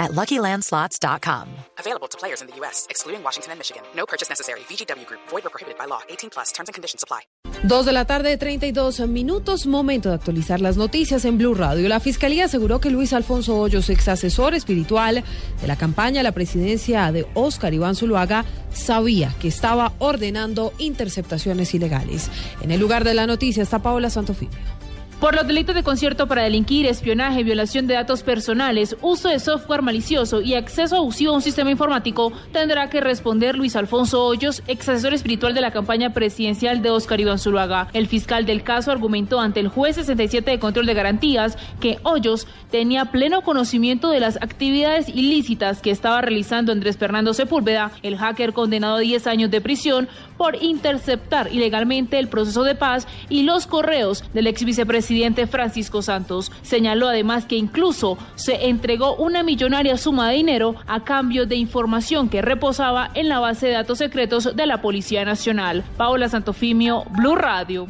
at LuckyLandSlots.com. Available to players in the U.S., excluding Washington and Michigan. No purchase necessary. VGW Group. Void or prohibited by law. 18 plus. Terms and conditions apply. Dos de la tarde, 32 minutos. Momento de actualizar las noticias en Blue Radio. La Fiscalía aseguró que Luis Alfonso Hoyos, ex asesor espiritual de la campaña a la presidencia de Oscar Iván Zuluaga, sabía que estaba ordenando interceptaciones ilegales. En el lugar de la noticia está Paola Santofimio. Por los delitos de concierto para delinquir, espionaje, violación de datos personales, uso de software malicioso y acceso abusivo a un sistema informático, tendrá que responder Luis Alfonso Hoyos, ex asesor espiritual de la campaña presidencial de Oscar Iván Zuluaga. El fiscal del caso argumentó ante el juez 67 de control de garantías que Hoyos tenía pleno conocimiento de las actividades ilícitas que estaba realizando Andrés Fernando Sepúlveda, el hacker condenado a 10 años de prisión por interceptar ilegalmente el proceso de paz y los correos del ex vicepresidente presidente Francisco Santos. Señaló además que incluso se entregó una millonaria suma de dinero a cambio de información que reposaba en la base de datos secretos de la Policía Nacional. Paola Santofimio, Blue Radio.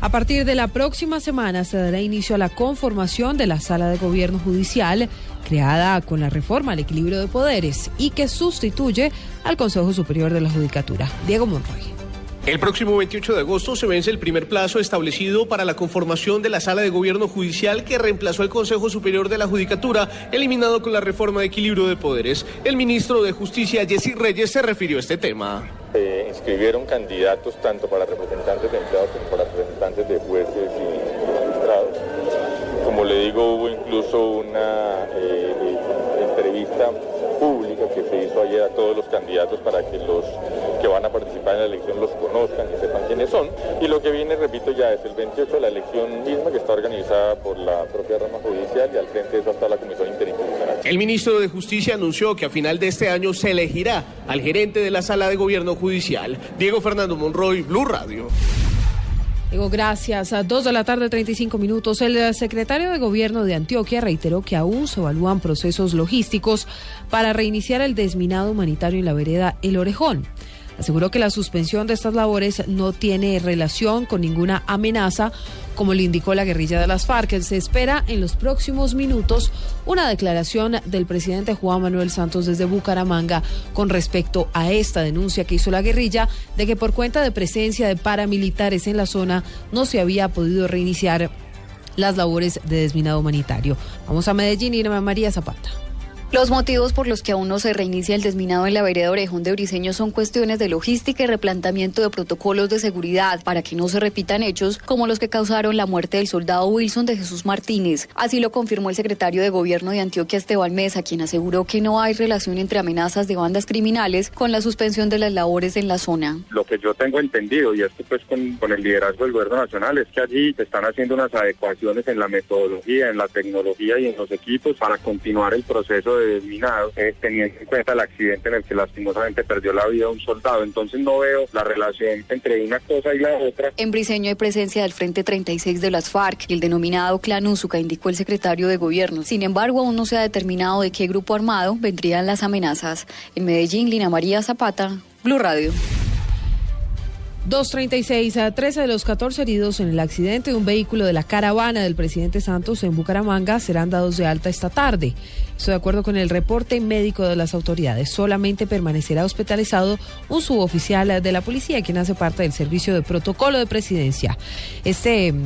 A partir de la próxima semana se dará inicio a la conformación de la Sala de Gobierno Judicial, creada con la reforma al equilibrio de poderes y que sustituye al Consejo Superior de la Judicatura. Diego Monroy. El próximo 28 de agosto se vence el primer plazo establecido para la conformación de la Sala de Gobierno Judicial que reemplazó al Consejo Superior de la Judicatura, eliminado con la reforma de equilibrio de poderes. El ministro de Justicia, Jesse Reyes, se refirió a este tema. Se inscribieron candidatos tanto para representantes de empleados como para representantes de jueces y magistrados. Como le digo, hubo incluso una eh, entrevista pública que se hizo ayer a todos los candidatos para que los que van a participar en la elección los conozcan y sepan quiénes son. Y lo que viene, repito, ya es el 28, la elección misma que está organizada por la propia rama judicial y al frente de eso está la Comisión Interinstitucional. El ministro de Justicia anunció que a final de este año se elegirá al gerente de la Sala de Gobierno Judicial, Diego Fernando Monroy, Blue Radio. Gracias. A dos de la tarde, 35 minutos. El secretario de Gobierno de Antioquia reiteró que aún se evalúan procesos logísticos para reiniciar el desminado humanitario en la vereda El Orejón. Aseguró que la suspensión de estas labores no tiene relación con ninguna amenaza, como le indicó la guerrilla de las FARC. Se espera en los próximos minutos una declaración del presidente Juan Manuel Santos desde Bucaramanga con respecto a esta denuncia que hizo la guerrilla de que por cuenta de presencia de paramilitares en la zona no se había podido reiniciar las labores de desminado humanitario. Vamos a Medellín y María Zapata. Los motivos por los que aún no se reinicia el desminado en la vereda Orejón de Briseño son cuestiones de logística y replanteamiento de protocolos de seguridad para que no se repitan hechos como los que causaron la muerte del soldado Wilson de Jesús Martínez. Así lo confirmó el secretario de Gobierno de Antioquia, Esteban Mesa, quien aseguró que no hay relación entre amenazas de bandas criminales con la suspensión de las labores en la zona. Lo que yo tengo entendido, y esto pues con, con el liderazgo del Gobierno Nacional, es que allí se están haciendo unas adecuaciones en la metodología, en la tecnología y en los equipos para continuar el proceso de eh, teniendo en cuenta el accidente en el que lastimosamente perdió la vida un soldado. Entonces no veo la relación entre una cosa y la otra. En Briseño hay presencia del Frente 36 de las FARC y el denominado Clan Úsuca, indicó el secretario de Gobierno. Sin embargo, aún no se ha determinado de qué grupo armado vendrían las amenazas. En Medellín, Lina María Zapata, Blue Radio. 236 a 13 de los 14 heridos en el accidente de un vehículo de la caravana del presidente Santos en Bucaramanga serán dados de alta esta tarde. Esto de acuerdo con el reporte médico de las autoridades. Solamente permanecerá hospitalizado un suboficial de la policía, quien hace parte del servicio de protocolo de presidencia. Este mm,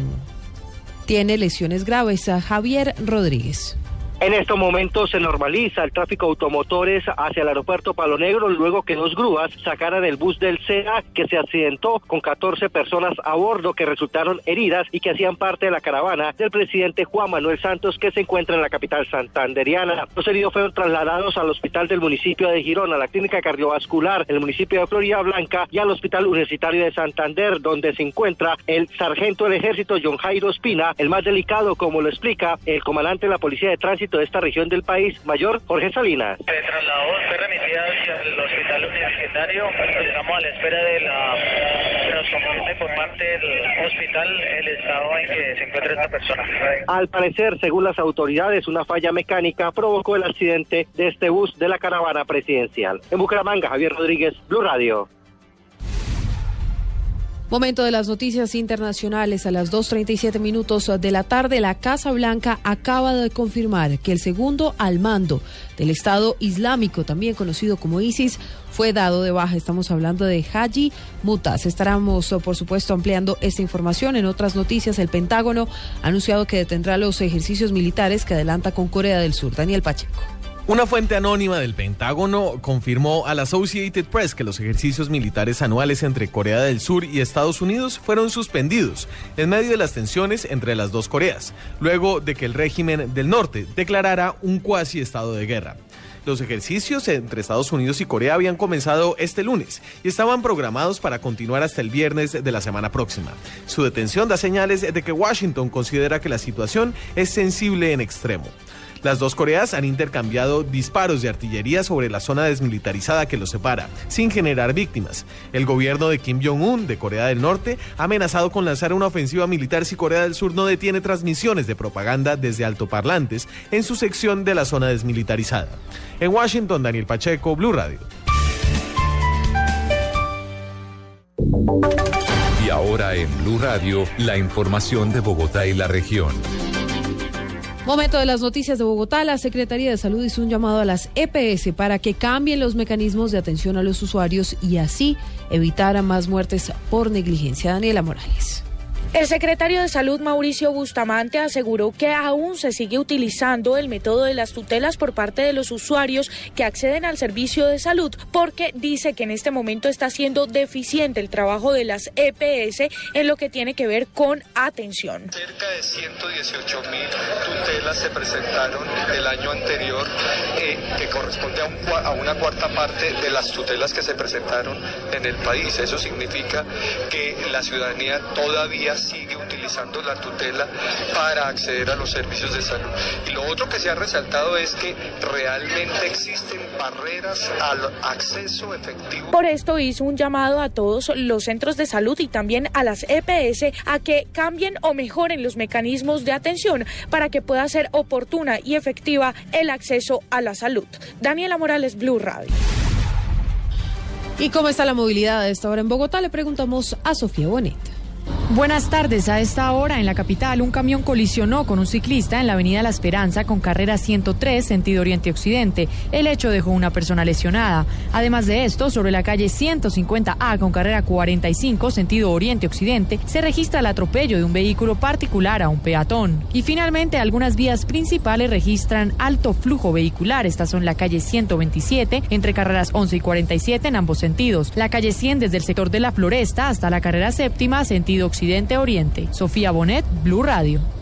tiene lesiones graves. A Javier Rodríguez. En estos momentos se normaliza el tráfico de automotores hacia el aeropuerto Palo Negro luego que dos grúas sacaran el bus del SEA que se accidentó con 14 personas a bordo que resultaron heridas y que hacían parte de la caravana del presidente Juan Manuel Santos que se encuentra en la capital santanderiana. Los heridos fueron trasladados al hospital del municipio de Girón, a la clínica cardiovascular del municipio de Florida Blanca y al hospital universitario de Santander donde se encuentra el sargento del ejército John Jairo Espina, el más delicado como lo explica el comandante de la policía de tránsito de esta región del país, mayor Jorge Salinas. Se trasladó, fue remitida hacia el hospital universitario. Estamos a la espera de la confirme por parte del hospital el estado en que se encuentra esta persona. Al parecer, según las autoridades, una falla mecánica provocó el accidente de este bus de la caravana presidencial. En Bucaramanga, Javier Rodríguez, Blue Radio. Momento de las noticias internacionales a las 2.37 minutos de la tarde. La Casa Blanca acaba de confirmar que el segundo al mando del Estado Islámico, también conocido como ISIS, fue dado de baja. Estamos hablando de Haji Mutas. Estaremos, por supuesto, ampliando esta información. En otras noticias, el Pentágono ha anunciado que detendrá los ejercicios militares que adelanta con Corea del Sur. Daniel Pacheco. Una fuente anónima del Pentágono confirmó a la Associated Press que los ejercicios militares anuales entre Corea del Sur y Estados Unidos fueron suspendidos en medio de las tensiones entre las dos Coreas, luego de que el régimen del norte declarara un cuasi estado de guerra. Los ejercicios entre Estados Unidos y Corea habían comenzado este lunes y estaban programados para continuar hasta el viernes de la semana próxima. Su detención da señales de que Washington considera que la situación es sensible en extremo. Las dos Coreas han intercambiado disparos de artillería sobre la zona desmilitarizada que los separa, sin generar víctimas. El gobierno de Kim Jong-un de Corea del Norte ha amenazado con lanzar una ofensiva militar si Corea del Sur no detiene transmisiones de propaganda desde altoparlantes en su sección de la zona desmilitarizada. En Washington, Daniel Pacheco, Blue Radio. Y ahora en Blue Radio, la información de Bogotá y la región. Momento de las noticias de Bogotá. La Secretaría de Salud hizo un llamado a las EPS para que cambien los mecanismos de atención a los usuarios y así evitar más muertes por negligencia. Daniela Morales. El secretario de Salud, Mauricio Bustamante, aseguró que aún se sigue utilizando el método de las tutelas por parte de los usuarios que acceden al servicio de salud, porque dice que en este momento está siendo deficiente el trabajo de las EPS en lo que tiene que ver con atención. Cerca de 118 mil tutelas se presentaron el año anterior, eh, que corresponde a, a una cuarta parte de las tutelas que se presentaron en el país. Eso significa que la ciudadanía todavía sigue utilizando la tutela para acceder a los servicios de salud. Y lo otro que se ha resaltado es que realmente existen barreras al acceso efectivo. Por esto hizo un llamado a todos los centros de salud y también a las EPS a que cambien o mejoren los mecanismos de atención para que pueda ser oportuna y efectiva el acceso a la salud. Daniela Morales, Blue Radio. ¿Y cómo está la movilidad a esta hora en Bogotá? Le preguntamos a Sofía Bonet. Buenas tardes. A esta hora en la capital, un camión colisionó con un ciclista en la avenida La Esperanza con carrera 103, sentido oriente-occidente. El hecho dejó una persona lesionada. Además de esto, sobre la calle 150A con carrera 45, sentido oriente-occidente, se registra el atropello de un vehículo particular a un peatón. Y finalmente, algunas vías principales registran alto flujo vehicular. Estas son la calle 127, entre carreras 11 y 47 en ambos sentidos. La calle 100 desde el sector de la Floresta hasta la carrera séptima, sentido occidente-oriente. Sofía Bonet, Blue Radio.